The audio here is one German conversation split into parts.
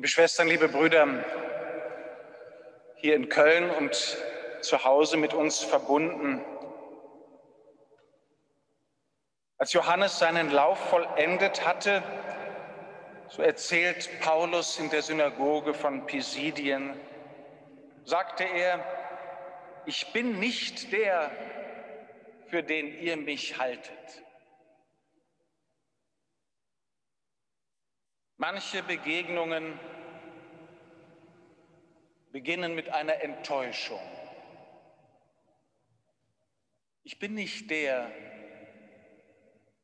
Liebe Schwestern, liebe Brüder, hier in Köln und zu Hause mit uns verbunden. Als Johannes seinen Lauf vollendet hatte, so erzählt Paulus in der Synagoge von Pisidien, sagte er, ich bin nicht der, für den ihr mich haltet. Manche Begegnungen beginnen mit einer Enttäuschung. Ich bin nicht der,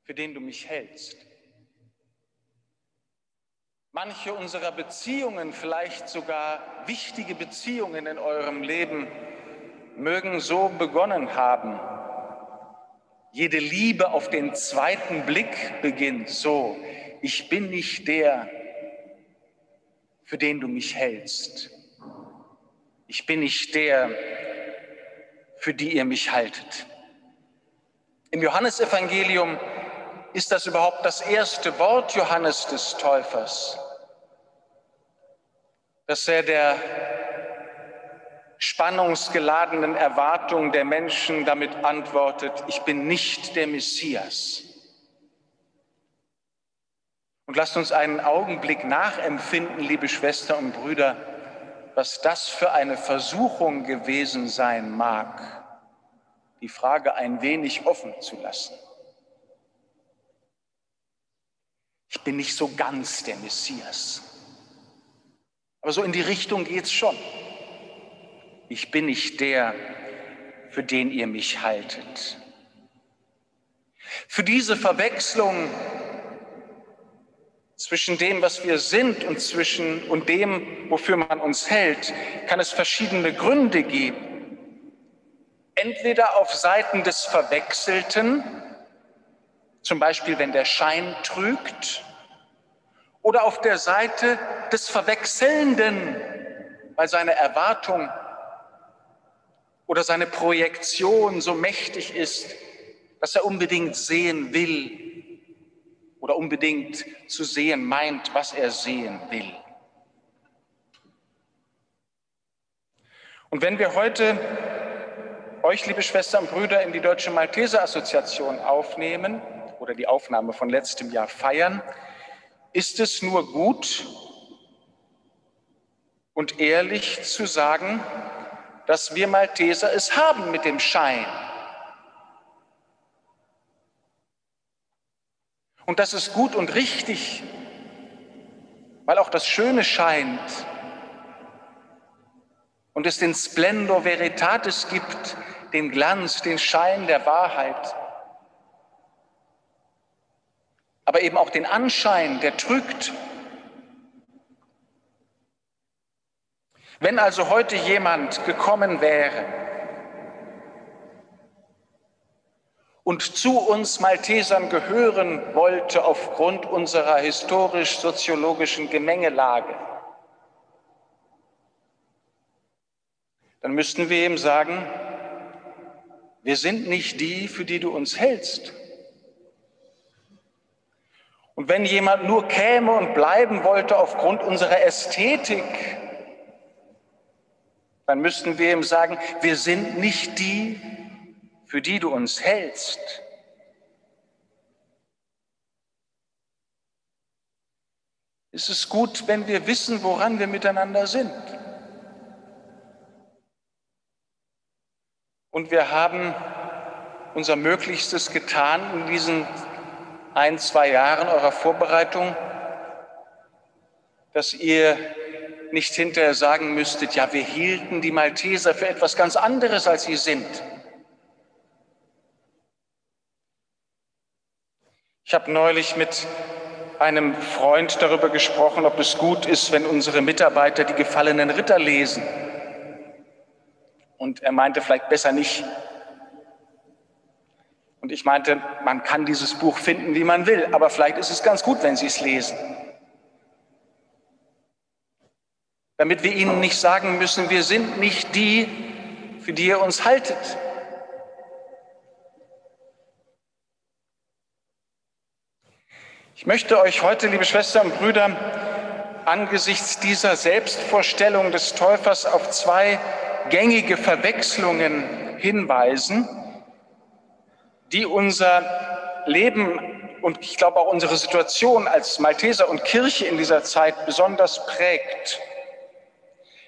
für den du mich hältst. Manche unserer Beziehungen, vielleicht sogar wichtige Beziehungen in eurem Leben, mögen so begonnen haben. Jede Liebe auf den zweiten Blick beginnt so ich bin nicht der, für den du mich hältst. Ich bin nicht der, für die ihr mich haltet. Im Johannesevangelium ist das überhaupt das erste Wort Johannes des Täufers, dass er der spannungsgeladenen Erwartung der Menschen damit antwortet, ich bin nicht der Messias. Und lasst uns einen Augenblick nachempfinden, liebe Schwestern und Brüder, was das für eine Versuchung gewesen sein mag, die Frage ein wenig offen zu lassen. Ich bin nicht so ganz der Messias, aber so in die Richtung geht es schon. Ich bin nicht der, für den ihr mich haltet. Für diese Verwechslung zwischen dem, was wir sind und zwischen und dem, wofür man uns hält, kann es verschiedene Gründe geben. Entweder auf Seiten des Verwechselten, zum Beispiel wenn der Schein trügt, oder auf der Seite des Verwechselnden, weil seine Erwartung oder seine Projektion so mächtig ist, dass er unbedingt sehen will, oder unbedingt zu sehen meint, was er sehen will. Und wenn wir heute euch, liebe Schwestern und Brüder, in die Deutsche Malteser Assoziation aufnehmen oder die Aufnahme von letztem Jahr feiern, ist es nur gut und ehrlich zu sagen, dass wir Malteser es haben mit dem Schein Und das ist gut und richtig, weil auch das Schöne scheint und es den Splendor Veritatis gibt, den Glanz, den Schein der Wahrheit, aber eben auch den Anschein, der trügt. Wenn also heute jemand gekommen wäre, und zu uns Maltesern gehören wollte aufgrund unserer historisch-soziologischen Gemengelage, dann müssten wir ihm sagen, wir sind nicht die, für die du uns hältst. Und wenn jemand nur käme und bleiben wollte aufgrund unserer Ästhetik, dann müssten wir ihm sagen, wir sind nicht die, für die du uns hältst. Es ist gut, wenn wir wissen, woran wir miteinander sind. Und wir haben unser Möglichstes getan in diesen ein, zwei Jahren eurer Vorbereitung, dass ihr nicht hinterher sagen müsstet, ja, wir hielten die Malteser für etwas ganz anderes, als sie sind. Ich habe neulich mit einem Freund darüber gesprochen, ob es gut ist, wenn unsere Mitarbeiter die gefallenen Ritter lesen. Und er meinte vielleicht besser nicht. Und ich meinte, man kann dieses Buch finden, wie man will, aber vielleicht ist es ganz gut, wenn Sie es lesen. Damit wir Ihnen nicht sagen müssen, wir sind nicht die, für die ihr uns haltet. Ich möchte euch heute, liebe Schwestern und Brüder, angesichts dieser Selbstvorstellung des Täufers auf zwei gängige Verwechslungen hinweisen, die unser Leben und ich glaube auch unsere Situation als Malteser und Kirche in dieser Zeit besonders prägt.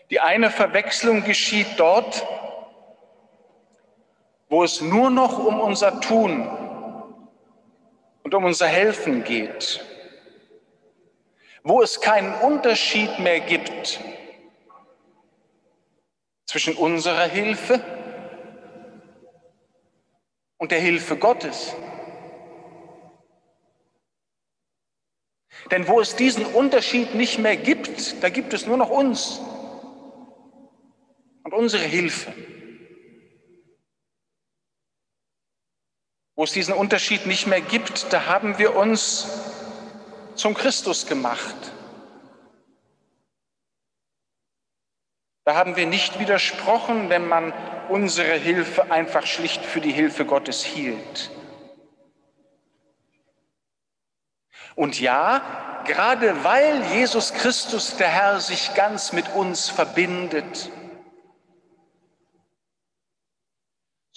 Die eine Verwechslung geschieht dort, wo es nur noch um unser Tun und um unser Helfen geht, wo es keinen Unterschied mehr gibt zwischen unserer Hilfe und der Hilfe Gottes. Denn wo es diesen Unterschied nicht mehr gibt, da gibt es nur noch uns und unsere Hilfe. Wo es diesen Unterschied nicht mehr gibt, da haben wir uns zum Christus gemacht. Da haben wir nicht widersprochen, wenn man unsere Hilfe einfach schlicht für die Hilfe Gottes hielt. Und ja, gerade weil Jesus Christus, der Herr, sich ganz mit uns verbindet,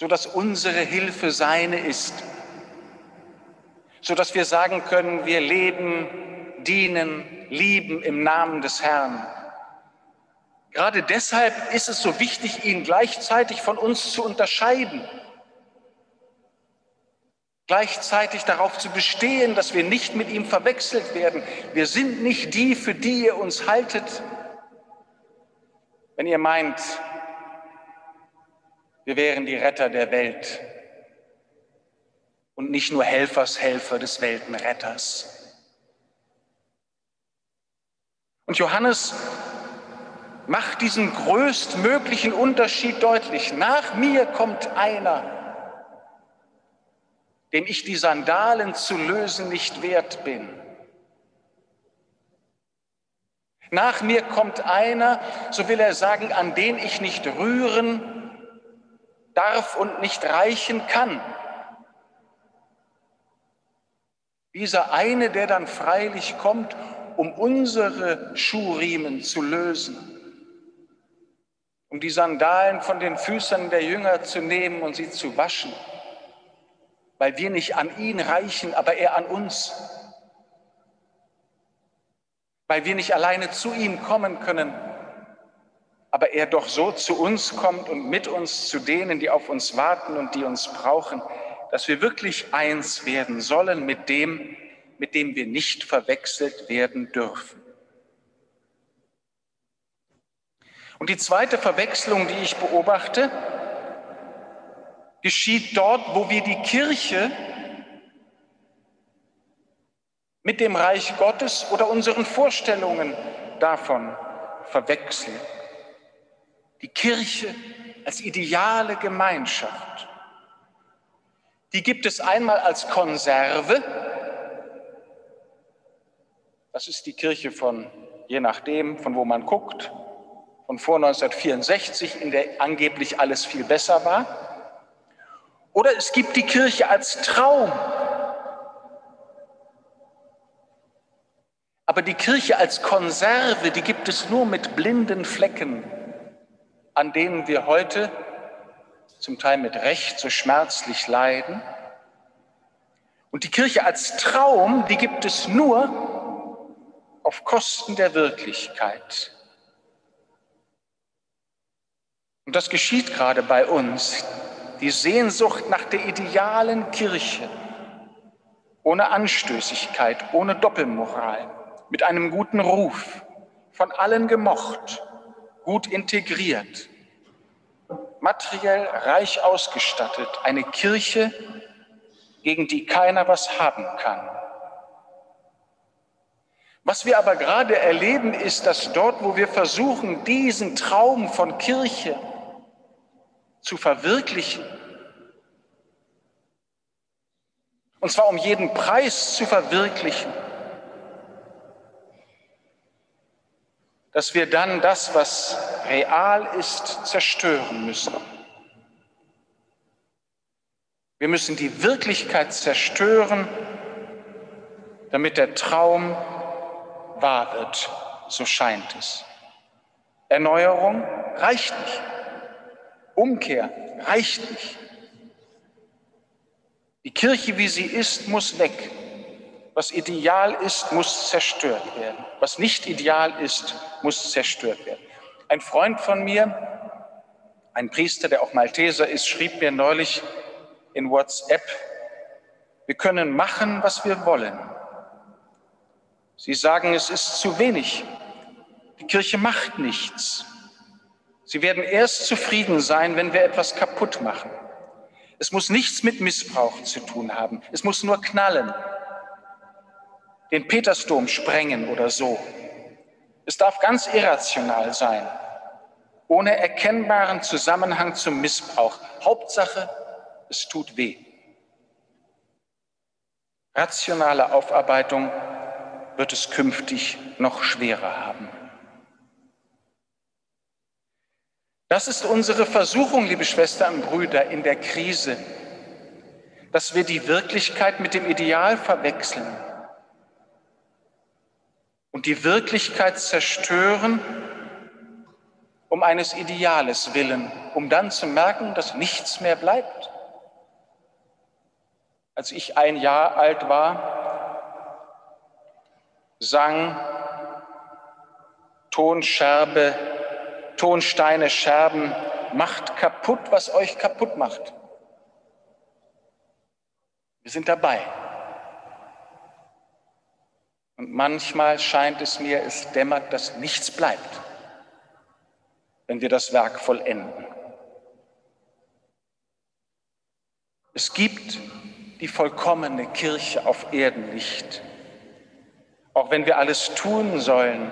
so dass unsere Hilfe seine ist, so dass wir sagen können, wir leben, dienen, lieben im Namen des Herrn. Gerade deshalb ist es so wichtig, ihn gleichzeitig von uns zu unterscheiden. Gleichzeitig darauf zu bestehen, dass wir nicht mit ihm verwechselt werden. Wir sind nicht die, für die ihr uns haltet, wenn ihr meint, wir wären die Retter der Welt und nicht nur Helfershelfer des Weltenretters. Und Johannes macht diesen größtmöglichen Unterschied deutlich. Nach mir kommt einer, dem ich die Sandalen zu lösen nicht wert bin. Nach mir kommt einer, so will er sagen, an den ich nicht rühren darf und nicht reichen kann. Dieser eine, der dann freilich kommt, um unsere Schuhriemen zu lösen um die Sandalen von den Füßen der Jünger zu nehmen und sie zu waschen, weil wir nicht an ihn reichen, aber er an uns, weil wir nicht alleine zu ihm kommen können, aber er doch so zu uns kommt und mit uns zu denen, die auf uns warten und die uns brauchen, dass wir wirklich eins werden sollen mit dem, mit dem wir nicht verwechselt werden dürfen. Und die zweite Verwechslung, die ich beobachte, geschieht dort, wo wir die Kirche mit dem Reich Gottes oder unseren Vorstellungen davon verwechseln. Die Kirche als ideale Gemeinschaft, die gibt es einmal als Konserve. Das ist die Kirche von, je nachdem, von wo man guckt, von vor 1964, in der angeblich alles viel besser war. Oder es gibt die Kirche als Traum. Aber die Kirche als Konserve, die gibt es nur mit blinden Flecken, an denen wir heute zum Teil mit Recht so schmerzlich leiden. Und die Kirche als Traum, die gibt es nur auf Kosten der Wirklichkeit. Und das geschieht gerade bei uns. Die Sehnsucht nach der idealen Kirche, ohne Anstößigkeit, ohne Doppelmoral, mit einem guten Ruf, von allen gemocht, gut integriert, materiell reich ausgestattet, eine Kirche, gegen die keiner was haben kann. Was wir aber gerade erleben, ist, dass dort, wo wir versuchen, diesen Traum von Kirche zu verwirklichen. Und zwar um jeden Preis zu verwirklichen. Dass wir dann das, was real ist, zerstören müssen. Wir müssen die Wirklichkeit zerstören, damit der Traum wahr wird, so scheint es. Erneuerung reicht nicht. Umkehr reicht nicht. Die Kirche, wie sie ist, muss weg. Was ideal ist, muss zerstört werden. Was nicht ideal ist, muss zerstört werden. Ein Freund von mir, ein Priester, der auch Malteser ist, schrieb mir neulich in WhatsApp, wir können machen, was wir wollen. Sie sagen, es ist zu wenig. Die Kirche macht nichts. Sie werden erst zufrieden sein, wenn wir etwas kaputt machen. Es muss nichts mit Missbrauch zu tun haben. Es muss nur knallen, den Petersdom sprengen oder so. Es darf ganz irrational sein, ohne erkennbaren Zusammenhang zum Missbrauch. Hauptsache, es tut weh. Rationale Aufarbeitung wird es künftig noch schwerer haben. Das ist unsere Versuchung, liebe Schwestern und Brüder, in der Krise, dass wir die Wirklichkeit mit dem Ideal verwechseln und die Wirklichkeit zerstören um eines Ideales willen, um dann zu merken, dass nichts mehr bleibt. Als ich ein Jahr alt war, sang Tonscherbe Tonsteine, Scherben, macht kaputt, was euch kaputt macht. Wir sind dabei. Und manchmal scheint es mir, es dämmert, dass nichts bleibt, wenn wir das Werk vollenden. Es gibt die vollkommene Kirche auf Erden nicht. Auch wenn wir alles tun sollen,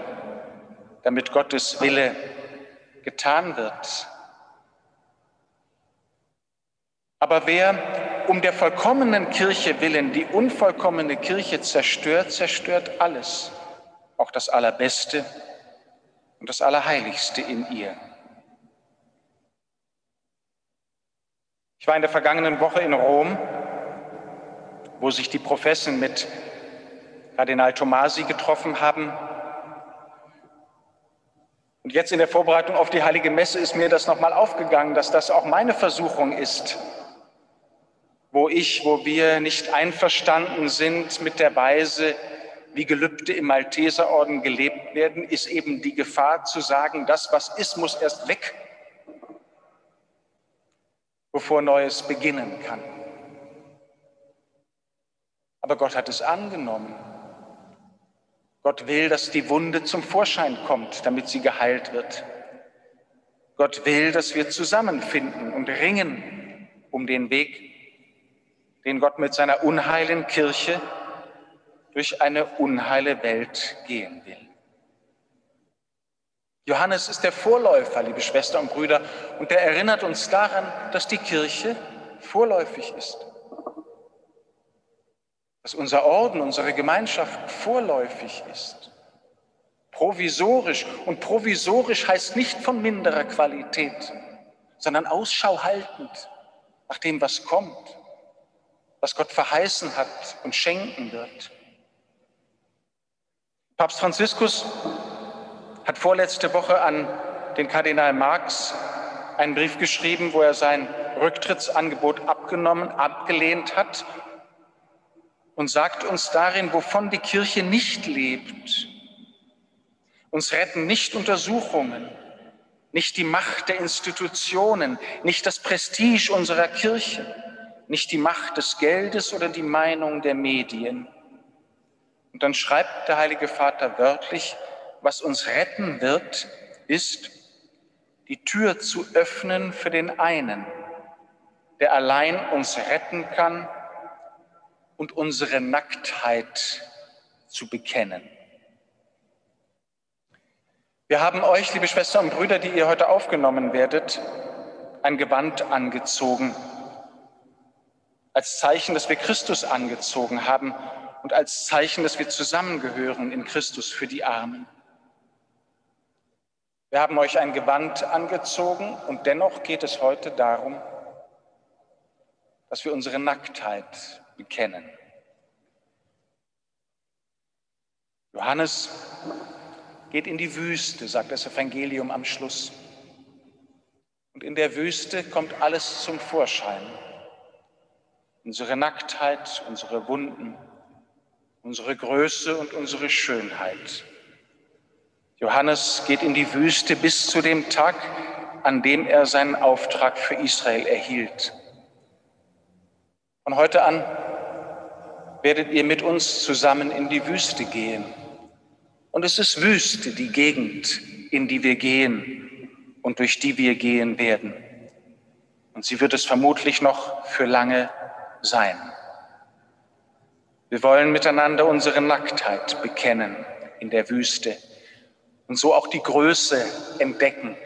damit Gottes Wille getan wird. Aber wer um der vollkommenen Kirche willen die unvollkommene Kirche zerstört, zerstört alles, auch das Allerbeste und das Allerheiligste in ihr. Ich war in der vergangenen Woche in Rom, wo sich die Professen mit Kardinal Tomasi getroffen haben und jetzt in der Vorbereitung auf die Heilige Messe ist mir das nochmal aufgegangen, dass das auch meine Versuchung ist, wo ich, wo wir nicht einverstanden sind mit der Weise, wie Gelübde im Malteserorden gelebt werden, ist eben die Gefahr zu sagen, das, was ist, muss erst weg, bevor Neues beginnen kann. Aber Gott hat es angenommen. Gott will, dass die Wunde zum Vorschein kommt, damit sie geheilt wird. Gott will, dass wir zusammenfinden und ringen um den Weg, den Gott mit seiner unheilen Kirche durch eine unheile Welt gehen will. Johannes ist der Vorläufer, liebe Schwestern und Brüder, und er erinnert uns daran, dass die Kirche vorläufig ist dass unser Orden, unsere Gemeinschaft vorläufig ist, provisorisch. Und provisorisch heißt nicht von minderer Qualität, sondern Ausschau haltend nach dem, was kommt, was Gott verheißen hat und schenken wird. Papst Franziskus hat vorletzte Woche an den Kardinal Marx einen Brief geschrieben, wo er sein Rücktrittsangebot abgenommen, abgelehnt hat und sagt uns darin, wovon die Kirche nicht lebt. Uns retten nicht Untersuchungen, nicht die Macht der Institutionen, nicht das Prestige unserer Kirche, nicht die Macht des Geldes oder die Meinung der Medien. Und dann schreibt der Heilige Vater wörtlich, was uns retten wird, ist, die Tür zu öffnen für den einen, der allein uns retten kann und unsere Nacktheit zu bekennen. Wir haben euch, liebe Schwestern und Brüder, die ihr heute aufgenommen werdet, ein Gewand angezogen, als Zeichen, dass wir Christus angezogen haben und als Zeichen, dass wir zusammengehören in Christus für die Armen. Wir haben euch ein Gewand angezogen und dennoch geht es heute darum, dass wir unsere Nacktheit bekennen. Johannes geht in die Wüste, sagt das Evangelium am Schluss. Und in der Wüste kommt alles zum Vorschein. Unsere Nacktheit, unsere Wunden, unsere Größe und unsere Schönheit. Johannes geht in die Wüste bis zu dem Tag, an dem er seinen Auftrag für Israel erhielt. Von heute an werdet ihr mit uns zusammen in die Wüste gehen. Und es ist Wüste, die Gegend, in die wir gehen und durch die wir gehen werden. Und sie wird es vermutlich noch für lange sein. Wir wollen miteinander unsere Nacktheit bekennen in der Wüste und so auch die Größe entdecken,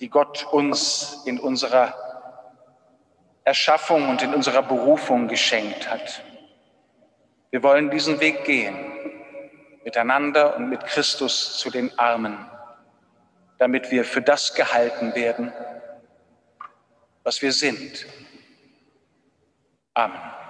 die Gott uns in unserer Erschaffung und in unserer Berufung geschenkt hat. Wir wollen diesen Weg gehen, miteinander und mit Christus zu den Armen, damit wir für das gehalten werden, was wir sind. Amen.